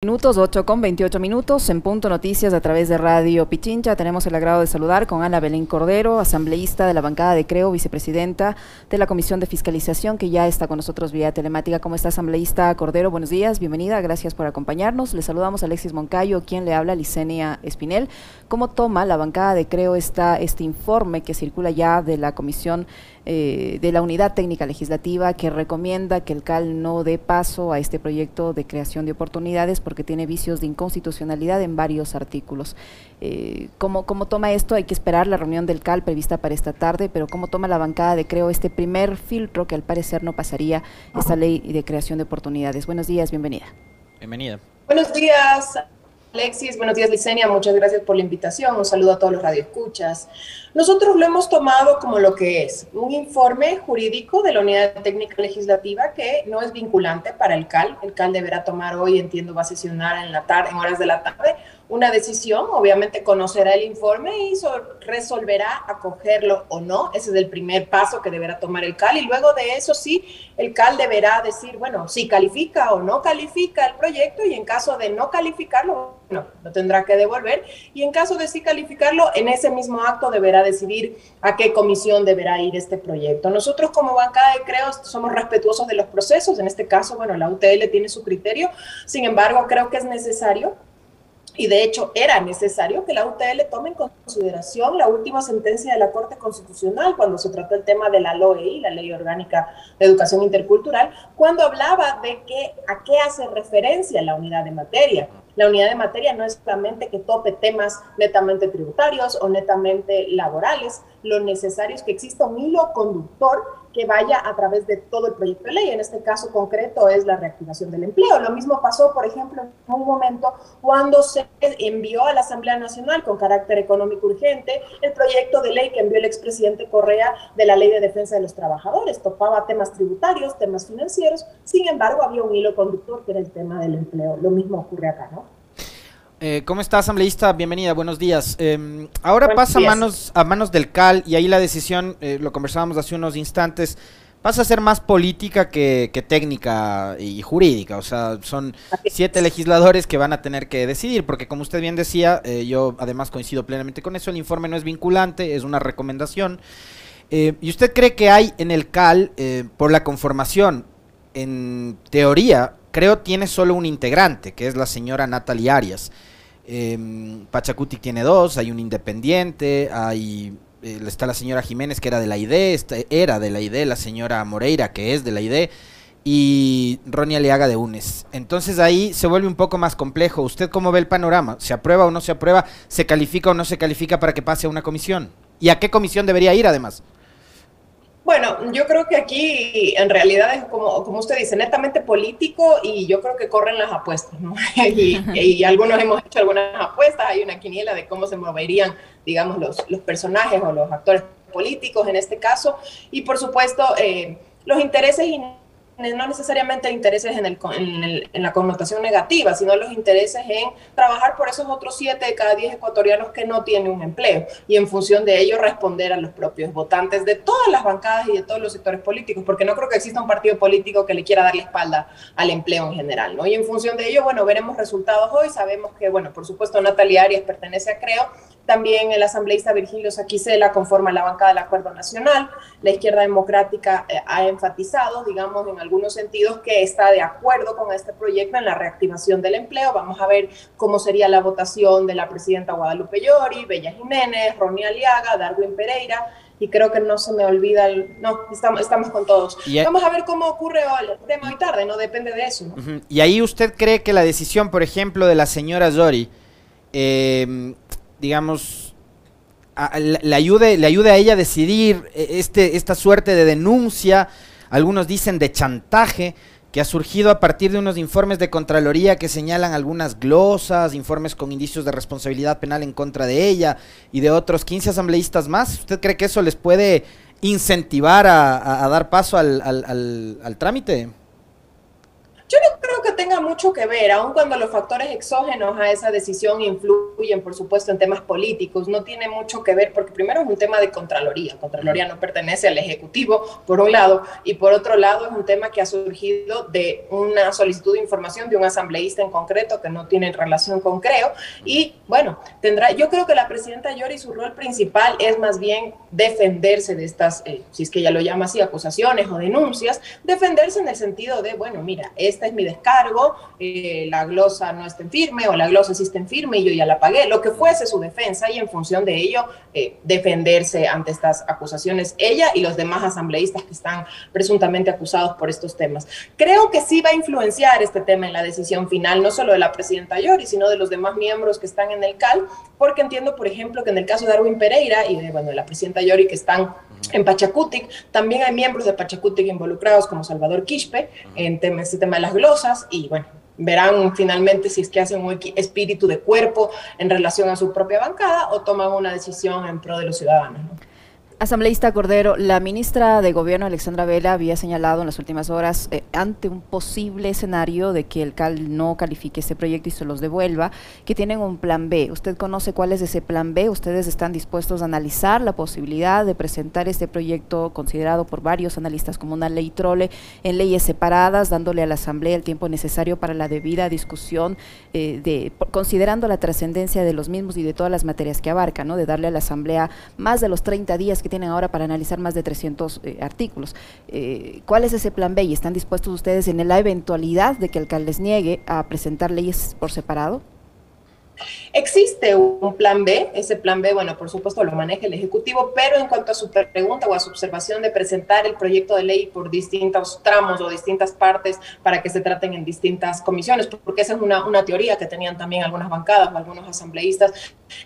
Minutos 8 con 28 minutos en Punto Noticias a través de Radio Pichincha. Tenemos el agrado de saludar con Ana Belén Cordero, asambleísta de la bancada de Creo, vicepresidenta de la Comisión de Fiscalización, que ya está con nosotros vía telemática. ¿Cómo está, asambleísta Cordero? Buenos días, bienvenida, gracias por acompañarnos. Le saludamos a Alexis Moncayo, quien le habla, Licenia Espinel. ¿Cómo toma la bancada de Creo esta, este informe que circula ya de la Comisión eh, de la Unidad Técnica Legislativa que recomienda que el CAL no dé paso a este proyecto de creación de oportunidades porque tiene vicios de inconstitucionalidad en varios artículos. Eh, ¿cómo, ¿Cómo toma esto? Hay que esperar la reunión del CAL prevista para esta tarde, pero ¿cómo toma la bancada de Creo este primer filtro que al parecer no pasaría esta ley de creación de oportunidades? Buenos días, bienvenida. Bienvenida. Buenos días. Alexis, buenos días Licenia, muchas gracias por la invitación, un saludo a todos los radioescuchas. Nosotros lo hemos tomado como lo que es, un informe jurídico de la Unidad Técnica Legislativa que no es vinculante para el CAL. El CAL deberá tomar hoy, entiendo, va a sesionar en la tarde, en horas de la tarde, una decisión, obviamente conocerá el informe y resolverá acogerlo o no. Ese es el primer paso que deberá tomar el CAL y luego de eso sí, el CAL deberá decir, bueno, si califica o no califica el proyecto y en caso de no calificarlo, no, lo tendrá que devolver y en caso de sí calificarlo, en ese mismo acto deberá decidir a qué comisión deberá ir este proyecto. Nosotros como bancada de Creo somos respetuosos de los procesos, en este caso, bueno, la UTL tiene su criterio, sin embargo, creo que es necesario y de hecho era necesario que la UTL tome en consideración la última sentencia de la Corte Constitucional cuando se trató el tema de la LOEI, la Ley Orgánica de Educación Intercultural, cuando hablaba de que a qué hace referencia la unidad de materia. La unidad de materia no es solamente que tope temas netamente tributarios o netamente laborales, lo necesario es que exista un hilo conductor que vaya a través de todo el proyecto de ley. En este caso concreto es la reactivación del empleo. Lo mismo pasó, por ejemplo, en un momento cuando se envió a la Asamblea Nacional con carácter económico urgente el proyecto de ley que envió el expresidente Correa de la Ley de Defensa de los Trabajadores. Topaba temas tributarios, temas financieros, sin embargo había un hilo conductor que era el tema del empleo. Lo mismo ocurre acá, ¿no? Eh, ¿Cómo estás, asambleísta? Bienvenida, buenos días. Em, ahora pasa a manos, a manos del CAL y ahí la decisión, eh, lo conversábamos hace unos instantes, pasa a ser más política que, técnica y jurídica. O sea, son siete legisladores que van a tener que decidir, porque como usted bien decía, eh, yo además coincido plenamente con eso, el informe no es vinculante, es una recomendación. ¿Y usted cree que hay en el CAL, por la conformación, en teoría, creo tiene solo un integrante, que es la señora Natalie Arias? Eh, Pachacuti tiene dos, hay un independiente, hay eh, está la señora Jiménez que era de la ID, era de la ID, la señora Moreira que es de la ID y Ronnie Aliaga de UNES. Entonces ahí se vuelve un poco más complejo. ¿Usted cómo ve el panorama? ¿Se aprueba o no se aprueba? ¿Se califica o no se califica para que pase a una comisión? ¿Y a qué comisión debería ir además? Bueno, yo creo que aquí en realidad es como, como usted dice, netamente político y yo creo que corren las apuestas, ¿no? y, algunos hemos hecho algunas apuestas, hay una quiniela de cómo se moverían, digamos, los, los personajes o los actores políticos en este caso, y por supuesto eh, los intereses no necesariamente intereses en, el, en, la connotación negativa, sino los intereses en trabajar por esos otros siete de cada diez ecuatorianos que no tienen un empleo y en función de ello responder a los propios votantes de todas las bancadas y de todos los sectores políticos, porque no creo que exista un partido político que le quiera dar la espalda al empleo en general, ¿no? Y en función de ello, bueno, veremos resultados hoy, sabemos que, bueno, por supuesto Natalia Arias pertenece a Creo, también el asambleísta Virgilio Saquicela conforma la bancada del Acuerdo Nacional. La izquierda democrática eh, ha enfatizado, digamos, en algunos sentidos que está de acuerdo con este proyecto en la reactivación del empleo. Vamos a ver cómo sería la votación de la presidenta Guadalupe Llori, Bella Jiménez, Ronnie Aliaga, Darwin Pereira y creo que no se me olvida, no, estamos, estamos con todos. Vamos a ver cómo ocurre el tema hoy tarde, no depende de eso. Y ahí usted cree que la decisión, por ejemplo, de la señora Llori, eh, digamos, le, ayude, le ayude a ella a decidir eh, este, esta suerte de denuncia, algunos dicen de chantaje, que ha surgido a partir de unos informes de Contraloría que señalan algunas glosas, informes con indicios de responsabilidad penal en contra de ella y de otros 15 asambleístas más. ¿Usted cree que eso les puede incentivar a, dar paso al, al, al trámite? Yo no creo que tenga mucho que ver, aun cuando los factores exógenos a esa decisión influyen, por supuesto, en temas políticos, no tiene mucho que ver, porque primero es un tema de Contraloría. Contraloría no pertenece al Ejecutivo, por un lado, y por otro lado es un tema que ha surgido de una solicitud de información de un asambleísta en concreto que no tiene relación con Creo. Y bueno, tendrá, yo creo que la presidenta Yori, su rol principal es más bien defenderse de estas, eh, si es que ella lo llama así, acusaciones o denuncias, defenderse en el sentido de, bueno, mira, esta es mi descargo, eh, la glosa no está en firme o la glosa sí está en firme y yo ya la pagué, lo que fuese su defensa y en función de ello eh, defenderse ante estas acusaciones ella y los demás asambleístas que están presuntamente acusados por estos temas. Creo que sí va a influenciar este tema en la decisión final, no solo de la presidenta Yori, sino de los demás miembros que están en el CAL, porque entiendo, por ejemplo, que en el caso de Darwin Pereira y de, bueno, de la presidenta Yori que están en Pachacutic, también hay miembros de Pachacutic involucrados como Salvador Quispe en este tema de las glosas y bueno, verán finalmente si es que hacen un espíritu de cuerpo en relación a su propia bancada o toman una decisión en pro de los ciudadanos. Asambleísta Cordero, la ministra de Gobierno Alexandra Vela había señalado en las últimas horas eh, ante un posible escenario de que el CAL no califique este proyecto y se los devuelva, que tienen un plan B. ¿Usted conoce cuál es ese plan B? ¿Ustedes están dispuestos a analizar la posibilidad de presentar este proyecto considerado por varios analistas como una ley trole en leyes separadas, dándole a la Asamblea el tiempo necesario para la debida discusión, eh, de, considerando la trascendencia de los mismos y de todas las materias que abarca, de darle a la Asamblea más de los 30 días que tienen ahora para analizar más de 300 eh, artículos. Eh, ¿Cuál es ese plan B y están dispuestos ustedes en la eventualidad de que el alcalde niegue a presentar leyes por separado? Existe un plan B, ese plan B, bueno, por supuesto lo maneja el Ejecutivo, pero en cuanto a su pregunta o a su observación de presentar el proyecto de ley por distintos tramos o distintas partes para que se traten en distintas comisiones, porque esa es una, una teoría que tenían también algunas bancadas o algunos asambleístas,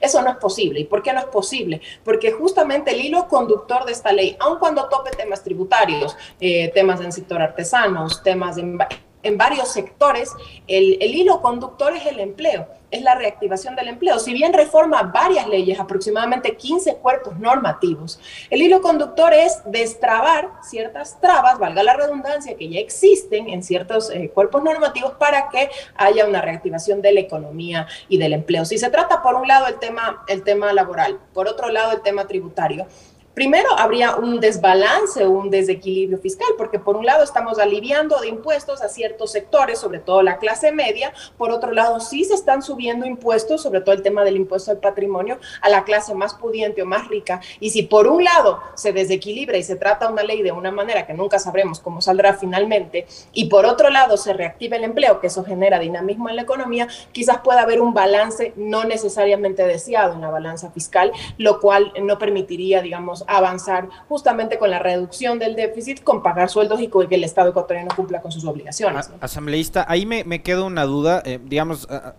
eso no es posible. ¿Y por qué no es posible? Porque justamente el hilo conductor de esta ley, aun cuando tope temas tributarios, eh, temas en sector artesanos, temas en, en varios sectores, el, el hilo conductor es el empleo es la reactivación del empleo. Si bien reforma varias leyes, aproximadamente 15 cuerpos normativos, el hilo conductor es destrabar ciertas trabas, valga la redundancia, que ya existen en ciertos eh, cuerpos normativos para que haya una reactivación de la economía y del empleo. Si se trata, por un lado, el tema, el tema laboral, por otro lado, el tema tributario, Primero, habría un desbalance, un desequilibrio fiscal, porque por un lado estamos aliviando de impuestos a ciertos sectores, sobre todo la clase media, por otro lado sí se están subiendo impuestos, sobre todo el tema del impuesto al patrimonio, a la clase más pudiente o más rica. Y si por un lado se desequilibra y se trata una ley de una manera que nunca sabremos cómo saldrá finalmente, y por otro lado se reactiva el empleo, que eso genera dinamismo en la economía, quizás pueda haber un balance no necesariamente deseado en la balanza fiscal, lo cual no permitiría, digamos, avanzar justamente con la reducción del déficit, con pagar sueldos y con que el Estado ecuatoriano cumpla con sus obligaciones. Asambleísta, ahí me, me queda una duda, eh, digamos, ah, ah,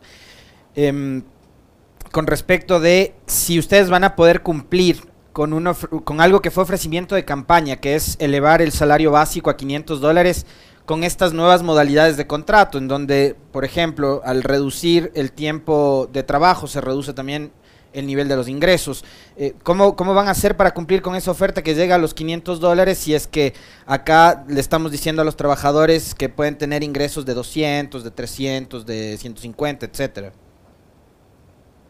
em, con respecto de si ustedes van a poder cumplir con, uno, con algo que fue ofrecimiento de campaña, que es elevar el salario básico a 500 dólares con estas nuevas modalidades de contrato, en donde, por ejemplo, al reducir el tiempo de trabajo, se reduce también el nivel de los ingresos. Eh, ¿cómo, ¿Cómo van a hacer para cumplir con esa oferta que llega a los 500 dólares si es que acá le estamos diciendo a los trabajadores que pueden tener ingresos de 200, de 300, de 150, etcétera?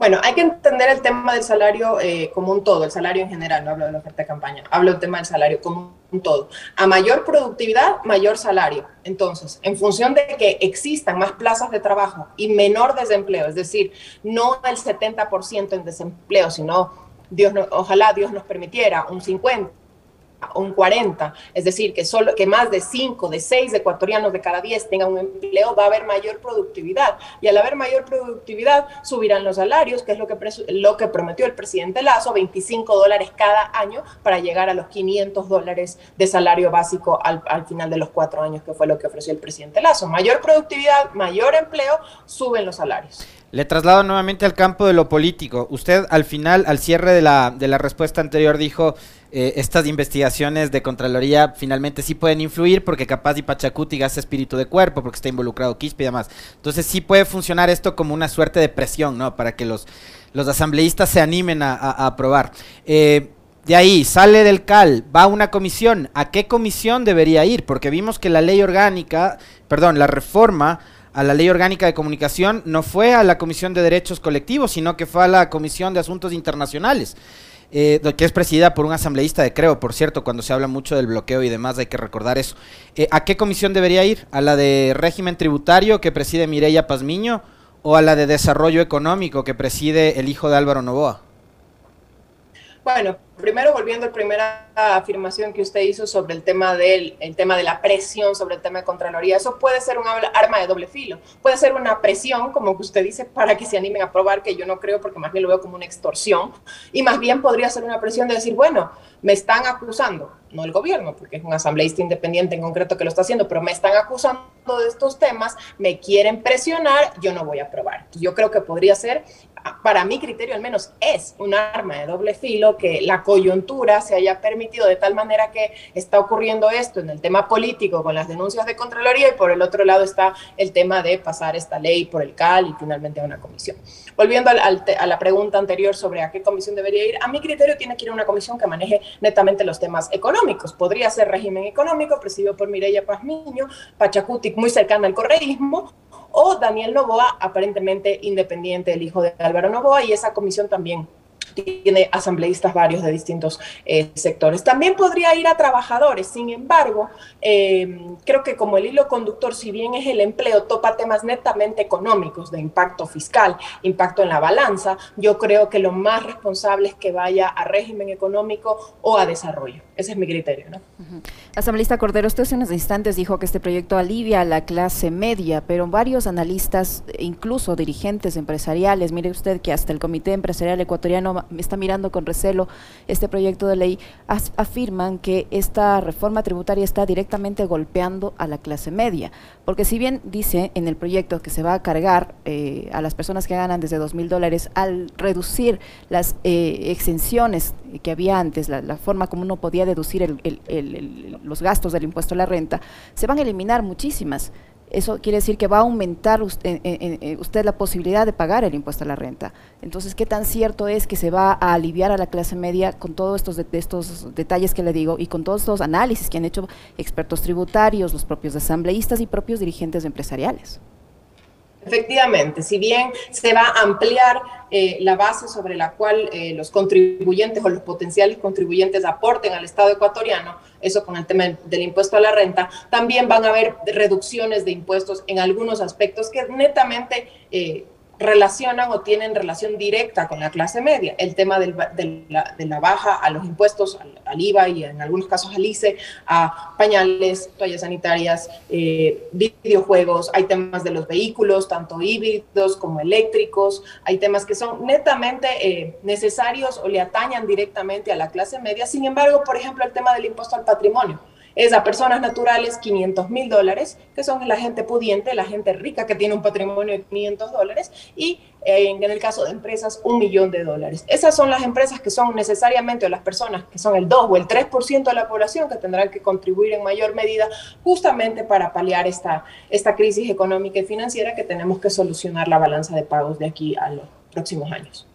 Bueno, hay que entender el tema del salario eh, como un todo, el salario en general, no hablo de la oferta de campaña, hablo del tema del salario como un todo. A mayor productividad, mayor salario. Entonces, en función de que existan más plazas de trabajo y menor desempleo, es decir, no el 70% en desempleo, sino Dios ojalá Dios nos permitiera un 50 un 40, es decir, que, solo, que más de 5, de 6 ecuatorianos de cada 10 tengan un empleo, va a haber mayor productividad. Y al haber mayor productividad, subirán los salarios, que es lo que, lo que prometió el presidente Lazo, 25 dólares cada año para llegar a los 500 dólares de salario básico al, al final de los cuatro años, que fue lo que ofreció el presidente Lazo. Mayor productividad, mayor empleo, suben los salarios. Le traslado nuevamente al campo de lo político. Usted al final, al cierre de la, de la respuesta anterior, dijo eh, estas investigaciones de Contraloría finalmente sí pueden influir porque capaz y Pachacuti gasta espíritu de cuerpo porque está involucrado Quispe y demás. Entonces sí puede funcionar esto como una suerte de presión, ¿no? Para que los, los asambleístas se animen a, aprobar. Eh, de ahí sale del CAL, va a una comisión, ¿a qué comisión debería ir? Porque vimos que la ley orgánica, perdón, la reforma a la ley orgánica de comunicación no fue a la Comisión de Derechos Colectivos, sino que fue a la Comisión de Asuntos Internacionales. Eh, que es presidida por un asambleísta de Creo, por cierto, cuando se habla mucho del bloqueo y demás, hay que recordar eso. Eh, ¿A qué comisión debería ir? ¿A la de régimen tributario que preside Mireya Pazmiño o a la de desarrollo económico que preside el hijo de Álvaro Novoa? Bueno, primero volviendo a la primera afirmación que usted hizo sobre el tema del el tema de la presión sobre el tema de Contraloría, eso puede ser un arma de doble filo. Puede ser una presión, como que usted dice, para que se animen a probar, que yo no creo porque más bien lo veo como una extorsión. Y más bien podría ser una presión de decir, bueno, me están acusando, no el gobierno, porque es un asambleísta independiente en concreto que lo está haciendo, pero me están acusando de estos temas, me quieren presionar, yo no voy a probar. Yo creo que podría ser para mi criterio al menos, es un arma de doble filo que la coyuntura se haya permitido de tal manera que está ocurriendo esto en el tema político con las denuncias de Contraloría y por el otro lado está el tema de pasar esta ley por el CAL y finalmente a una comisión. Volviendo a la pregunta anterior sobre a qué comisión debería ir, a mi criterio tiene que ir a una comisión que maneje netamente los temas económicos. Podría ser régimen económico, presidido por Mireya Pazmiño, Pachacuti, muy cercana al correísmo, o Daniel Novoa, aparentemente independiente, el hijo de Álvaro Novoa, y esa comisión también tiene asambleístas varios de distintos eh, sectores. También podría ir a trabajadores, sin embargo, eh, creo que como el hilo conductor, si bien es el empleo, topa temas netamente económicos, de impacto fiscal, impacto en la balanza, yo creo que lo más responsable es que vaya a régimen económico o a desarrollo. Ese es mi criterio. ¿no? Asambleísta Cordero, usted hace unos instantes dijo que este proyecto alivia a la clase media, pero varios analistas, incluso dirigentes empresariales, mire usted que hasta el Comité Empresarial Ecuatoriano está mirando con recelo este proyecto de ley, afirman que esta reforma tributaria está directamente golpeando a la clase media. Porque si bien dice en el proyecto que se va a cargar eh, a las personas que ganan desde dos mil dólares al reducir las eh, exenciones que había antes, la, forma como uno podía deducir los gastos del impuesto a la renta, se van a eliminar muchísimas eso quiere decir que va a aumentar usted, usted, la posibilidad de pagar el impuesto a la renta. Entonces, ¿qué tan cierto es que se va a aliviar a la clase media con todos estos, estos detalles que le digo y con todos estos análisis que han hecho expertos tributarios, los propios asambleístas y propios dirigentes empresariales? Efectivamente, si bien se va a ampliar eh, la base sobre la cual eh, los contribuyentes o los potenciales contribuyentes aporten al Estado ecuatoriano, eso con el tema del impuesto a la renta, también van a haber reducciones de impuestos en algunos aspectos que netamente eh, relacionan o tienen relación directa con la clase media. El tema de, la, baja a los impuestos, al, IVA y en algunos casos al ICE, a pañales, toallas sanitarias, eh, videojuegos, hay temas de los vehículos, tanto híbridos como eléctricos, hay temas que son netamente eh, necesarios o le atañan directamente a la clase media. Sin embargo, por ejemplo, el tema del impuesto al patrimonio es a personas naturales 500 mil dólares, que son la gente pudiente, la gente rica que tiene un patrimonio de 500 dólares, y eh, en el caso de empresas, un millón de dólares. Esas son las empresas que son necesariamente, o las personas que son el 2 o el 3% de la población que tendrán que contribuir en mayor medida justamente para paliar esta, esta crisis económica y financiera que tenemos que solucionar la balanza de pagos de aquí a los próximos años.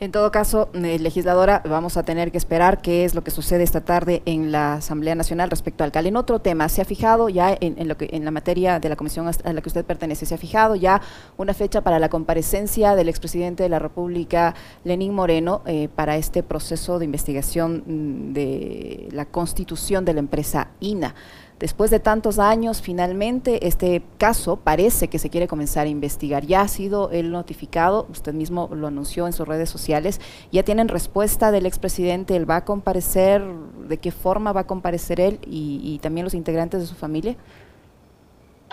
En todo caso, eh, legisladora, vamos a tener que esperar qué es lo que sucede esta tarde en la Asamblea Nacional respecto al CAL. En otro tema, ¿se ha fijado ya en, lo que, en la materia de la comisión a la que usted pertenece, se ha fijado ya una fecha para la comparecencia del expresidente de la República, Lenín Moreno, eh, para este proceso de investigación mm, de la constitución de la empresa INA? Después de tantos años, finalmente este caso parece que se quiere comenzar a investigar. Ya ha sido el notificado, usted mismo lo anunció en sus redes sociales, ya tienen respuesta del expresidente, él va a comparecer, de qué forma va a comparecer él y, y también los integrantes de su familia.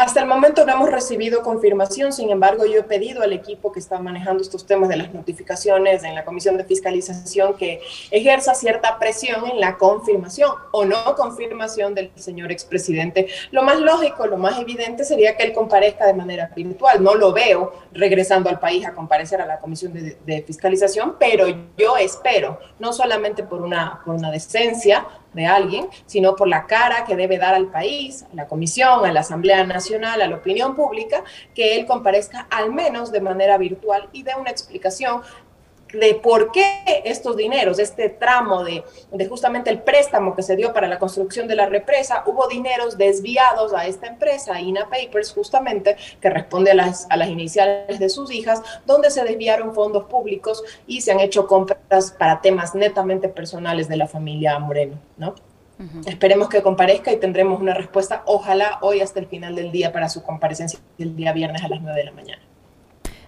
Hasta el momento no hemos recibido confirmación, sin embargo, yo he pedido al equipo que está manejando estos temas de las notificaciones en la Comisión de Fiscalización que ejerza cierta presión en la confirmación o no confirmación del señor expresidente. Lo más lógico, lo más evidente sería que él comparezca de manera virtual. No lo veo regresando al país a comparecer a la Comisión de, Fiscalización, pero yo espero, no solamente por una, por una decencia, de alguien, sino por la cara que debe dar al país, a la Comisión, a la Asamblea Nacional, a la opinión pública, que él comparezca al menos de manera virtual y dé una explicación de por qué estos dineros, este tramo de, de, justamente el préstamo que se dio para la construcción de la represa, hubo dineros desviados a esta empresa, INA Papers, justamente, que responde a las, a las iniciales de sus hijas, donde se desviaron fondos públicos y se han hecho compras para temas netamente personales de la familia Moreno, ¿no? Esperemos que comparezca y tendremos una respuesta, ojalá hoy hasta el final del día para su comparecencia el día viernes a las 9 de la mañana.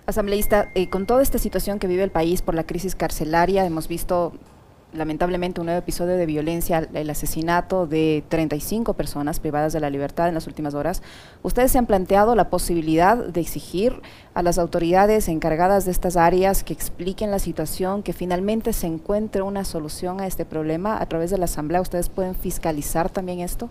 Asambleísta, eh, con toda esta situación que vive el país por la crisis carcelaria, hemos visto lamentablemente un nuevo episodio de violencia, el asesinato de 35 personas privadas de la libertad en las últimas horas. ¿Ustedes se han planteado la posibilidad de exigir a las autoridades encargadas de estas áreas que expliquen la situación, que finalmente se encuentre una solución a este problema a través de la Asamblea? ¿Ustedes pueden fiscalizar también esto?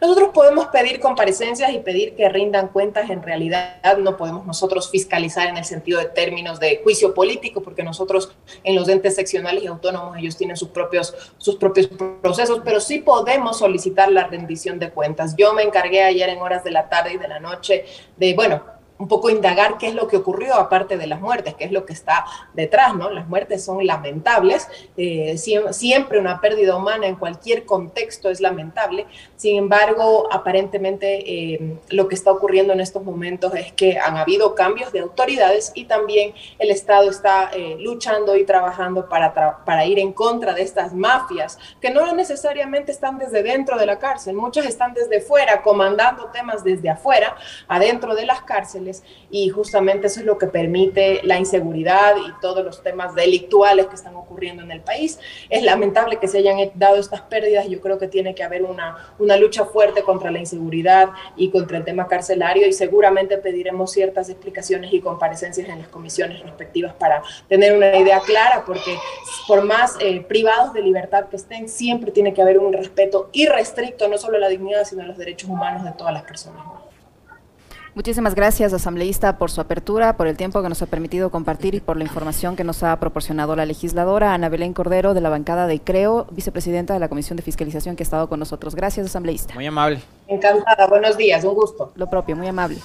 Nosotros podemos pedir comparecencias y pedir que rindan cuentas. En realidad no podemos nosotros fiscalizar en el sentido de términos de juicio político, porque nosotros en los entes seccionales y autónomos ellos tienen sus propios, sus propios procesos, pero sí podemos solicitar la rendición de cuentas. Yo me encargué ayer en horas de la tarde y de la noche de, bueno, un poco indagar qué es lo que ocurrió aparte de las muertes, qué es lo que está detrás, ¿no? Las muertes son lamentables, eh, siempre una pérdida humana en cualquier contexto es lamentable, sin embargo, aparentemente eh, lo que está ocurriendo en estos momentos es que han habido cambios de autoridades y también el Estado está eh, luchando y trabajando para, para ir en contra de estas mafias, que no necesariamente están desde dentro de la cárcel, muchas están desde fuera, comandando temas desde afuera, adentro de las cárceles y justamente eso es lo que permite la inseguridad y todos los temas delictuales que están ocurriendo en el país. Es lamentable que se hayan dado estas pérdidas. Yo creo que tiene que haber una, una lucha fuerte contra la inseguridad y contra el tema carcelario y seguramente pediremos ciertas explicaciones y comparecencias en las comisiones respectivas para tener una idea clara porque por más eh, privados de libertad que estén, siempre tiene que haber un respeto irrestricto no solo a la dignidad, sino a los derechos humanos de todas las personas. Muchísimas gracias, asambleísta, por su apertura, por el tiempo que nos ha permitido compartir y por la información que nos ha proporcionado la legisladora Ana Belén Cordero de la bancada de CREO, vicepresidenta de la Comisión de Fiscalización que ha estado con nosotros. Gracias, asambleísta. Muy amable. Encantada, buenos días, un gusto. Lo propio, muy amable.